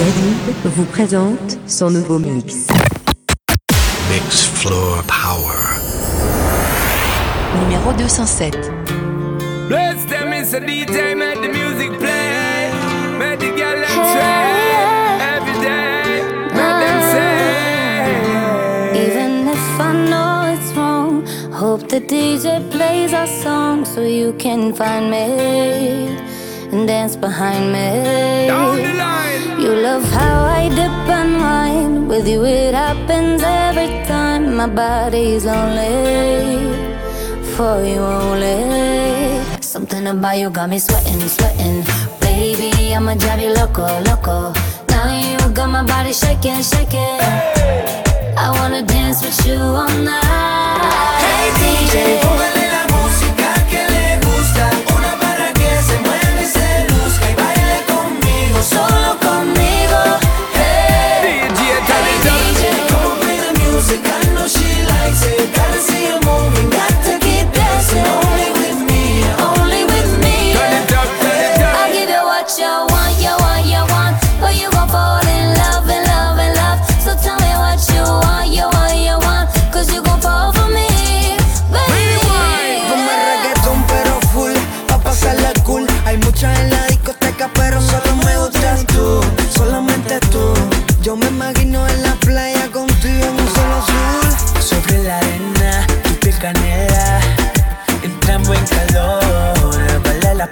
Hadid vous présente son nouveau mix. Mix Floor Power. Numéro 207. Bless them, it's a DJ, make the music play. Make the girl sway. Every day, make them say. Even if I know it's wrong, hope the DJ plays our song so you can find me and dance behind me. Down the line. You love how I dip and wine. With you, it happens every time. My body's only for you only. Something about you got me sweating, sweating. Baby, I'ma drive you loco, loco. Now you got my body shaking, shaking. I wanna dance with you all night. Hey DJ,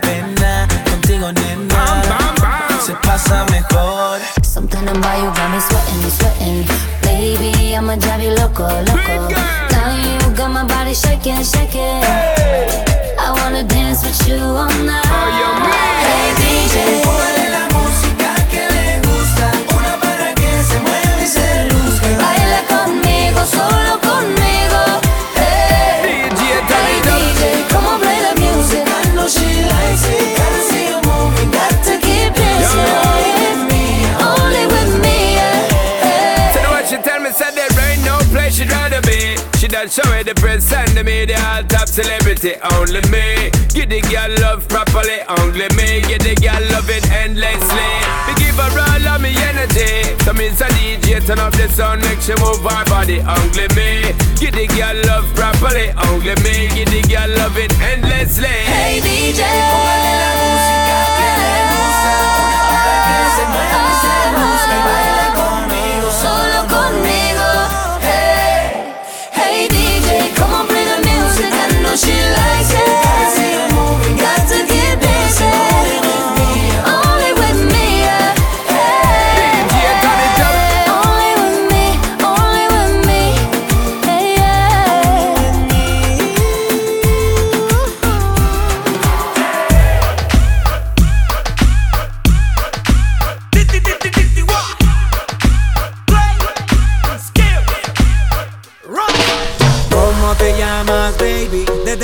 pena Contigo nena, Bam, bam. se pasa mejor Something about you got me sweating, sweating. Baby, I'ma drive you loco, loco. Now you got my body shaking, shaking. I wanna dance with you all night. Oh? Hey DJ, Póngale la música que le gusta Una para que se mueva y se luzca baila conmigo, solo conmigo. Ain't no place she'd rather be. She done show it the press and the media all top celebrity. Only me. Get the girl love properly. Only me. Get the girl love it endlessly. Me give her all of me energy. So me a DJ turn up the sound make she move her body. Only me. Get the girl love properly. Only me. Get the girl love it endlessly. Hey DJ, Póngale la música que le gusta. Una para que se mueva y se luzca y baila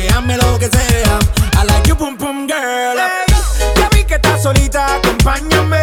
venteame lo que sea. I like your boom boom girl. ya vi que estás solita, acompáñame.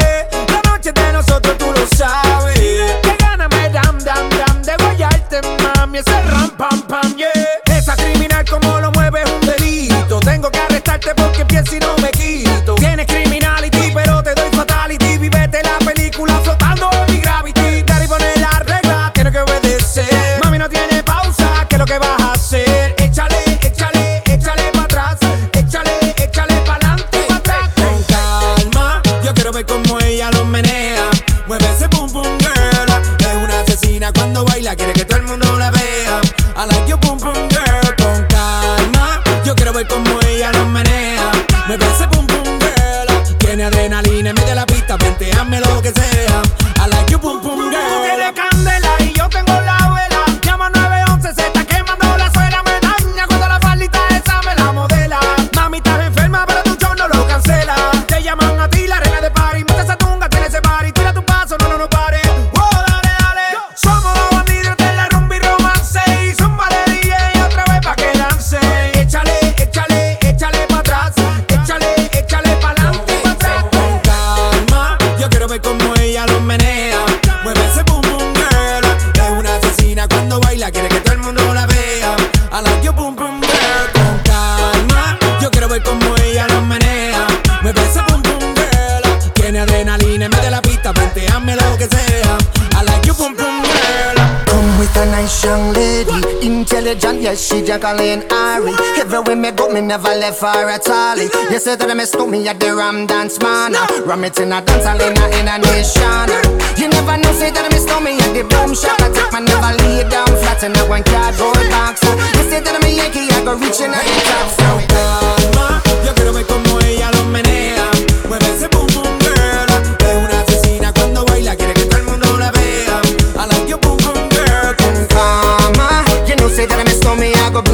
You Colleen Ari. Everywhere me go, me never left for at all. You say that I miss me at the Ram Dance Man. Ram it in a dance hall in a, in a nation. You never know, say that I miss me at the Boom Shop. I take my never lay down flat in a one cardboard box. You say that I'm a Yankee, I go reaching out the top. So calma, yo quiero ver como ella lo menea. Mueve ese boom boom girl. Es una asesina cuando baila, quiere que todo el mundo la vea. I boom boom girl. Calma, you know, say that I miss me, I go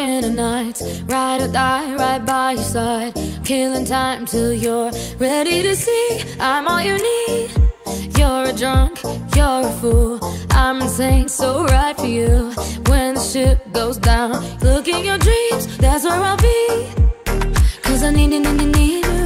winter nights. Ride or die, right by your side. Killing time till you're ready to see. I'm all you need. You're a drunk, you're a fool. I'm insane, so right for you. When the ship goes down, look in your dreams, that's where I'll be. Cause I need, need, need, need.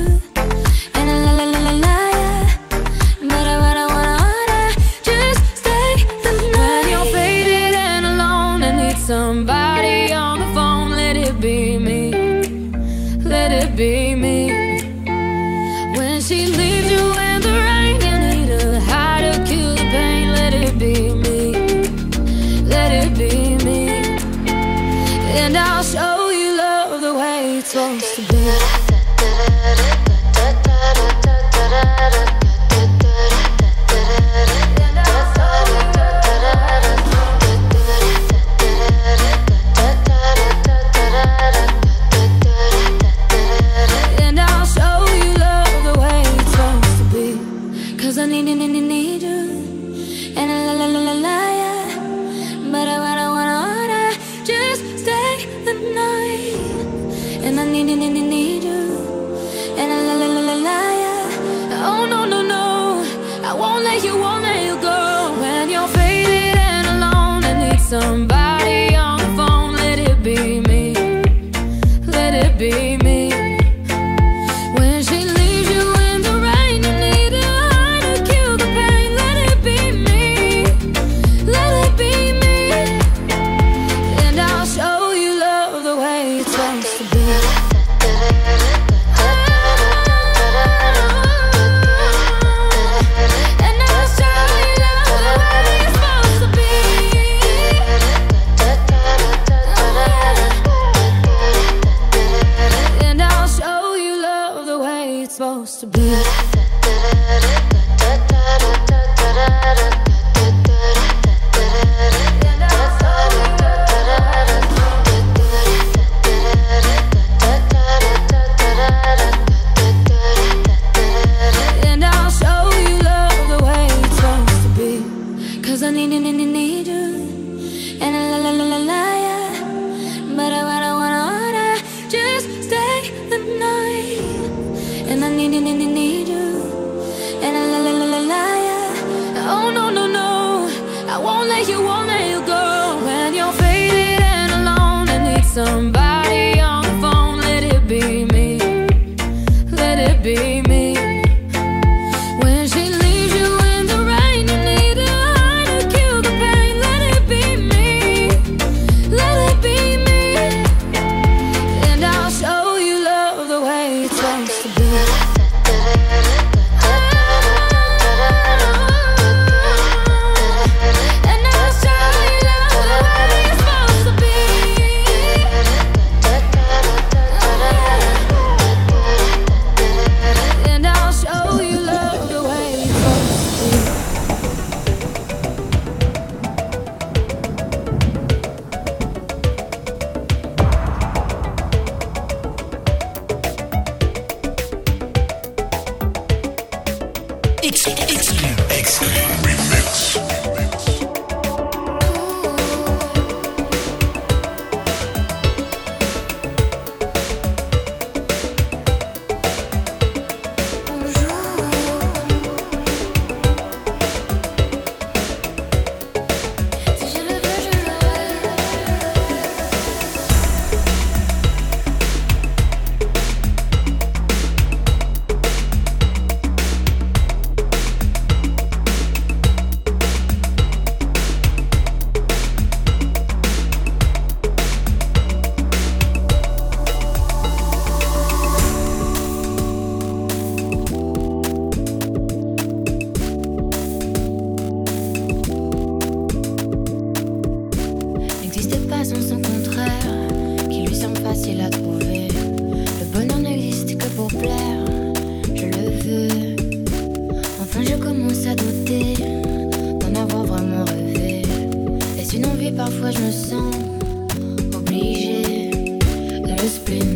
esprit.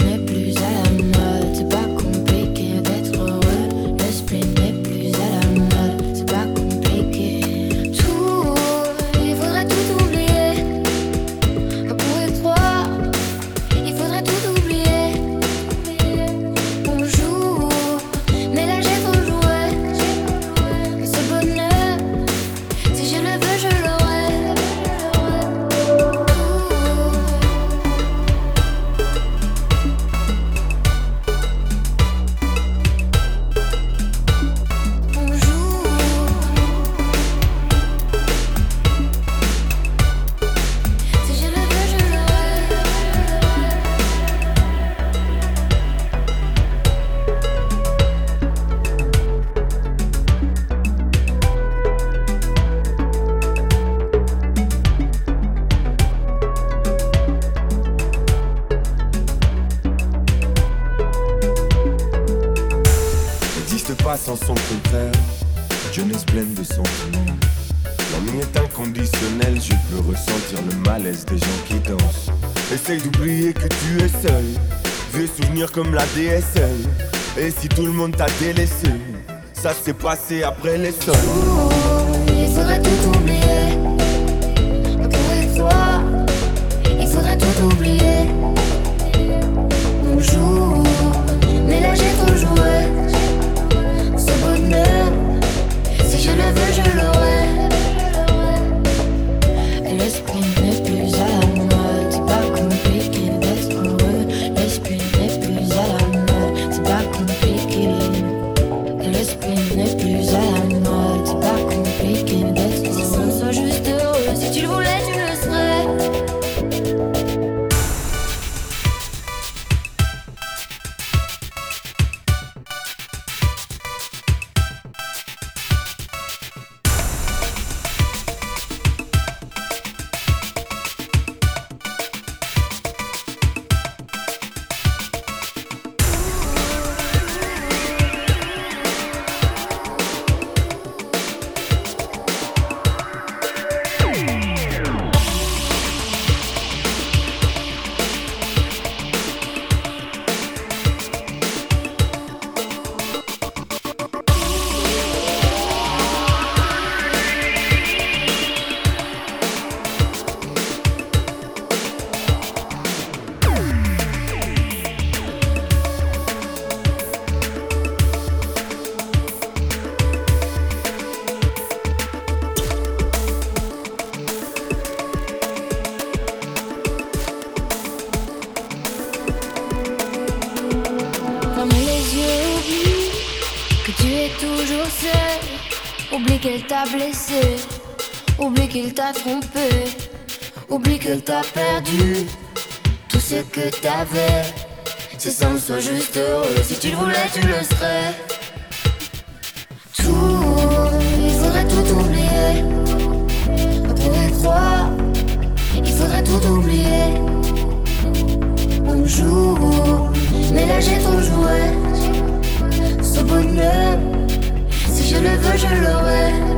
comme la DSL. Et si tout le monde t'a délaissé, ça s'est passé après les sols. il faudrait tout oublier. Pour toi, il faudrait tout oublier. t'as trompé, oublie que t'as perdu tout ce que t'avais. C'est simple, sois juste heureux. Si tu le voulais, tu le serais. Tout, il faudrait tout oublier. On pourrait croire, il faudrait tout oublier. On joue, mais là j'ai ton jouet. Ce bonheur, si je le veux, je l'aurai.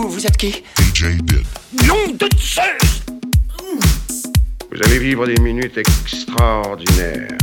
vous, vous êtes qui DJ Did. Nom de Zeus Vous allez vivre des minutes extraordinaires.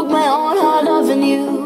broke my own heart loving you.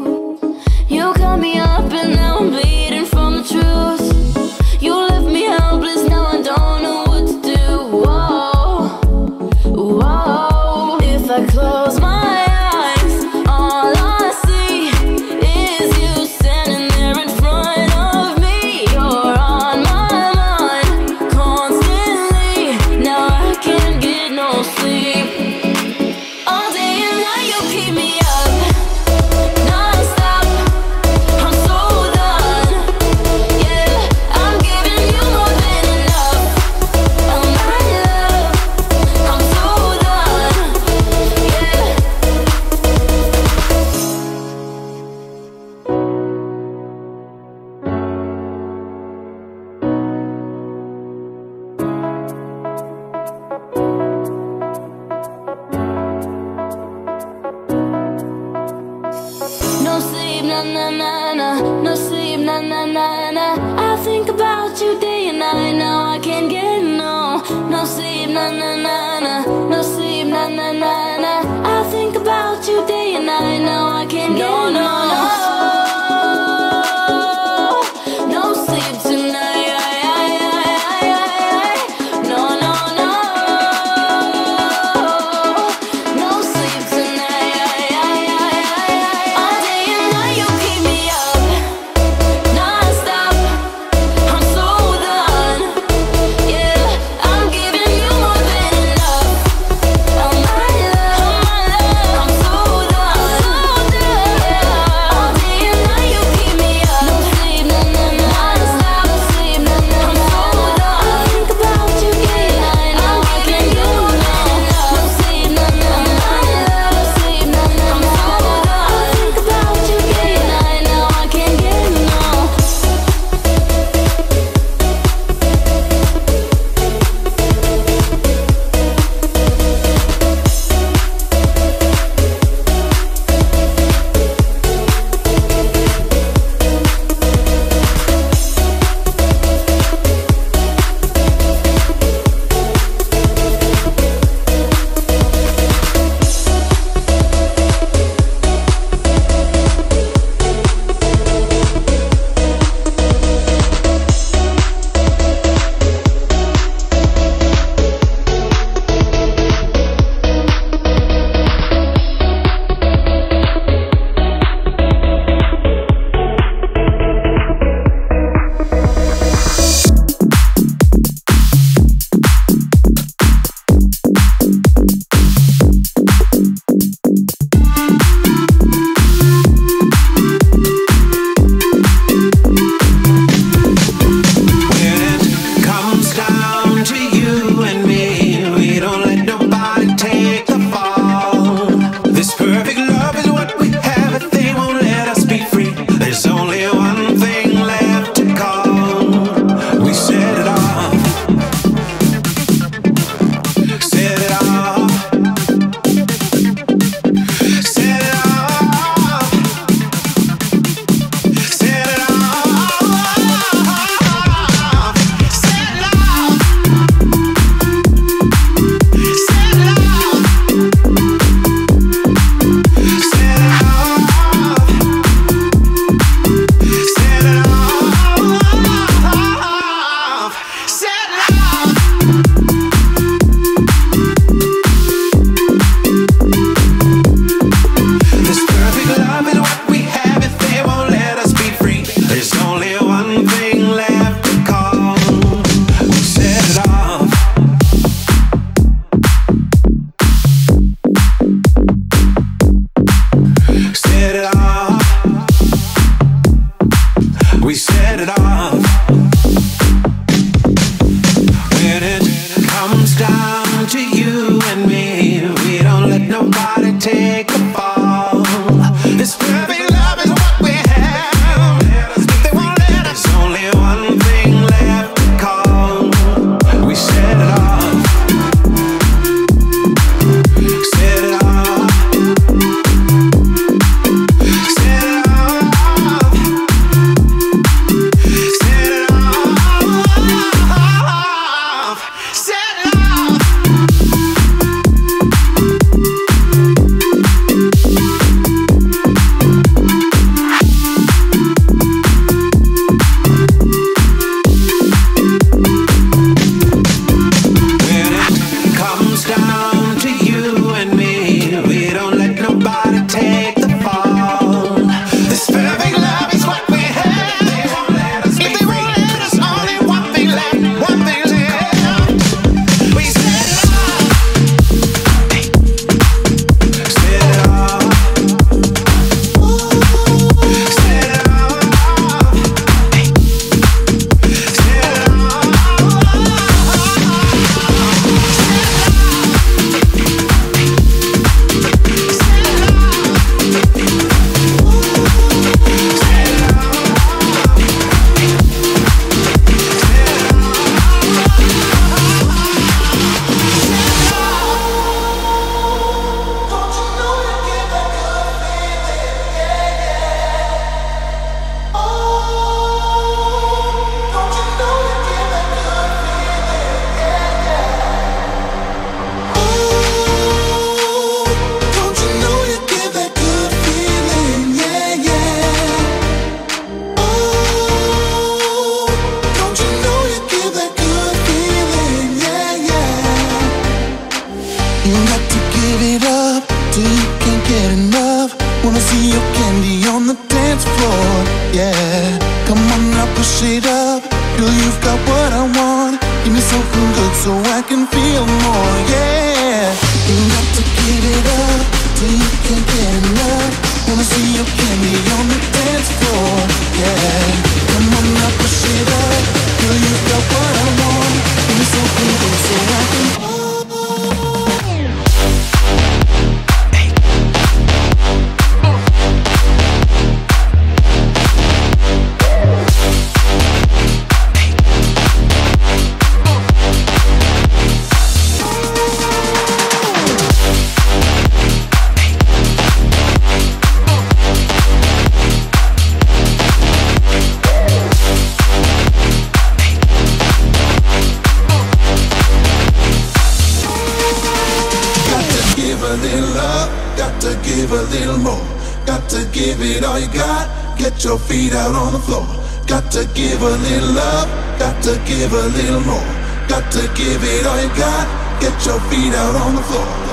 give a little more. Got to give it all you got. Get your feet out on the floor.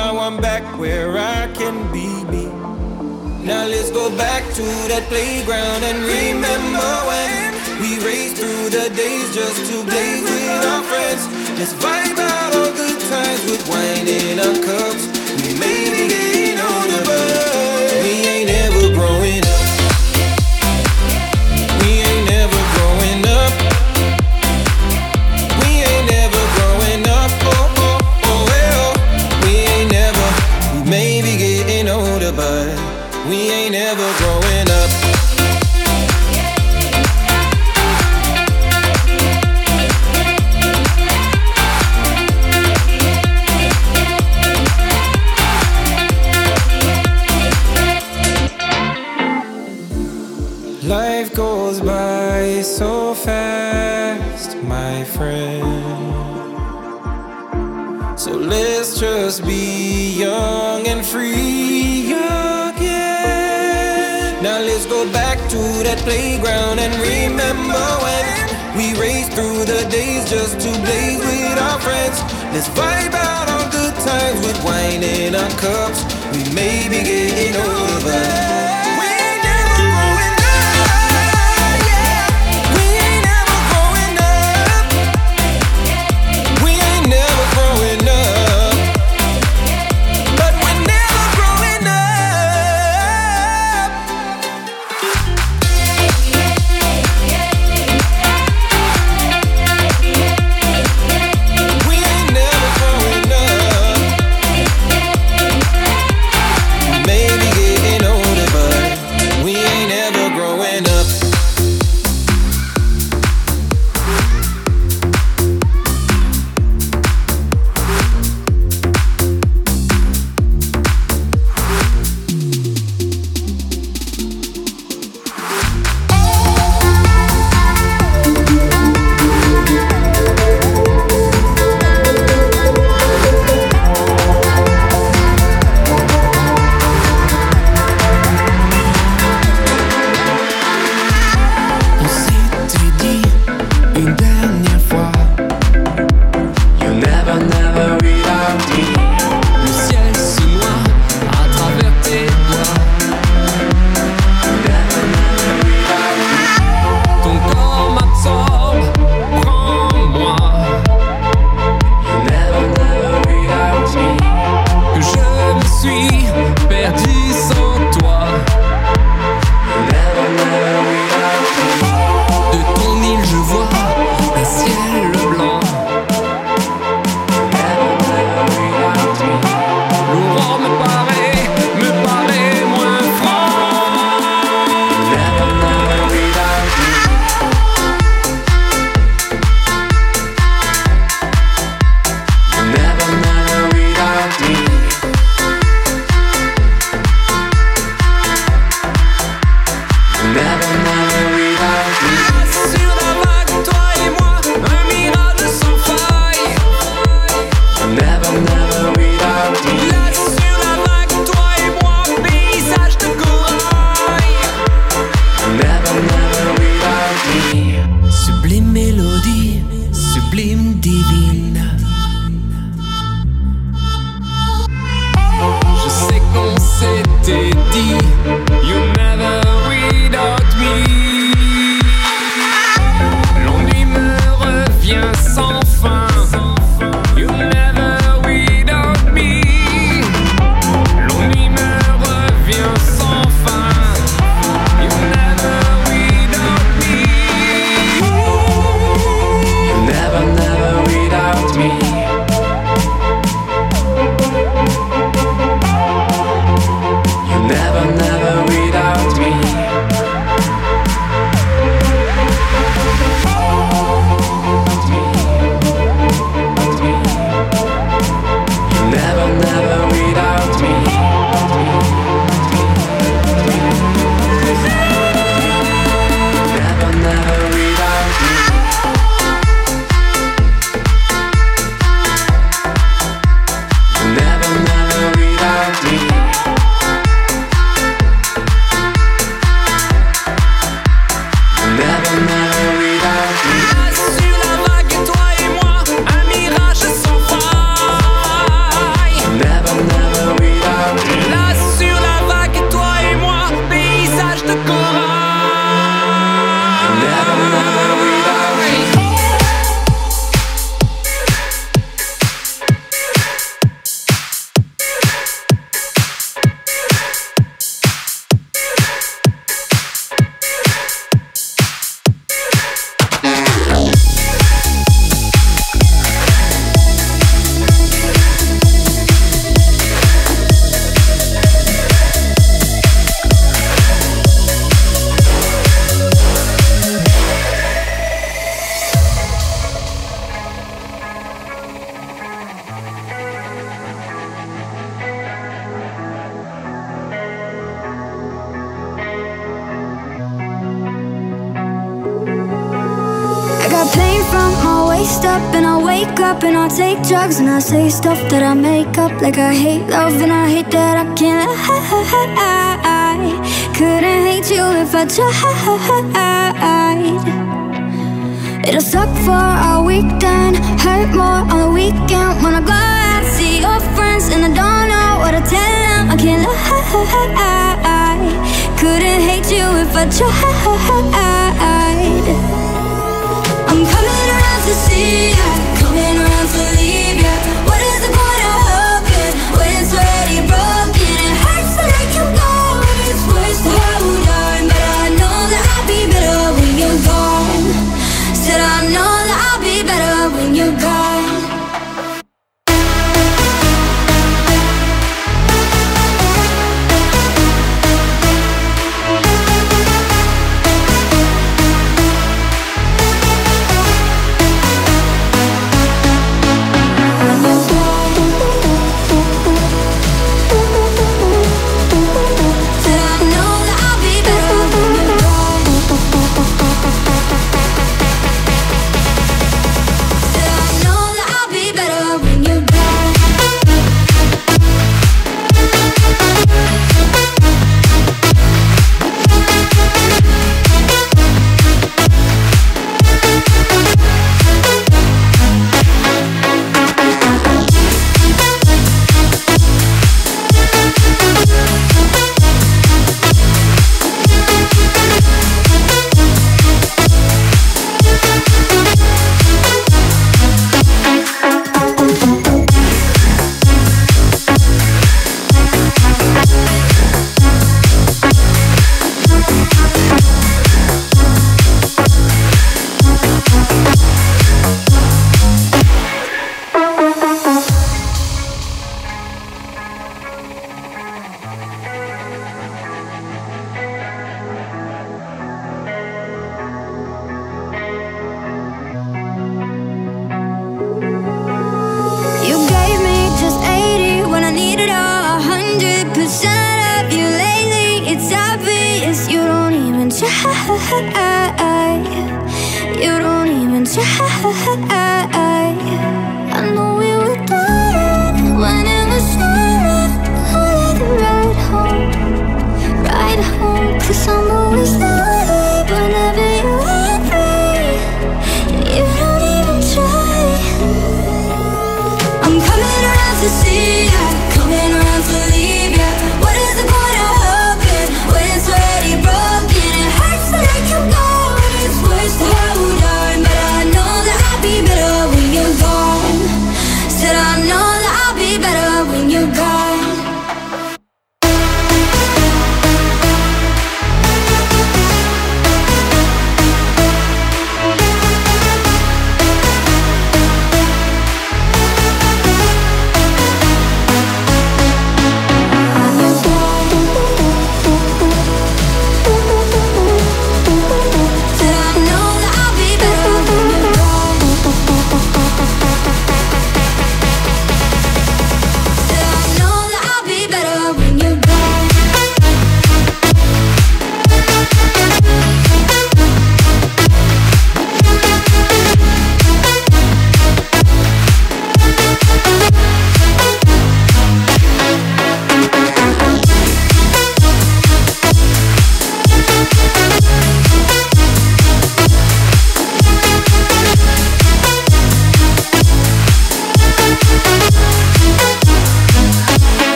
now I'm back where I can be me. Now let's go back to that playground and remember when we raced through the days just to play with our friends. Let's vibe out all good times with wine in our cups. Let's vibe out on good times with wine in our cups. We may be getting old. Couldn't hate you if I tried. It'll suck for a weekend Hurt more on the weekend. When I go out, see your friends And I don't know what to tell them I can't lie. Couldn't hate you if I tried. I'm coming around to see you Coming around to leave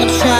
I'm trying.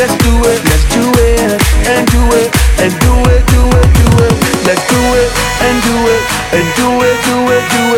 Let's do it, let's do it, and do it, and do it, do it, do it. Let's do it, and do it, and do it, do it, do it.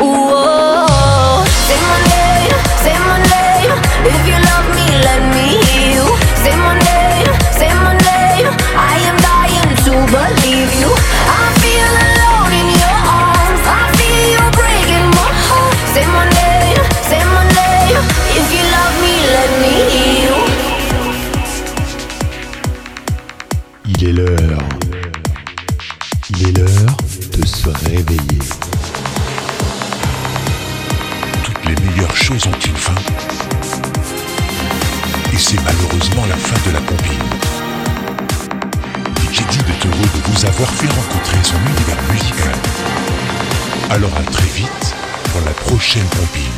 ooh, oh. fait rencontrer son univers musical. Alors à très vite pour la prochaine compile.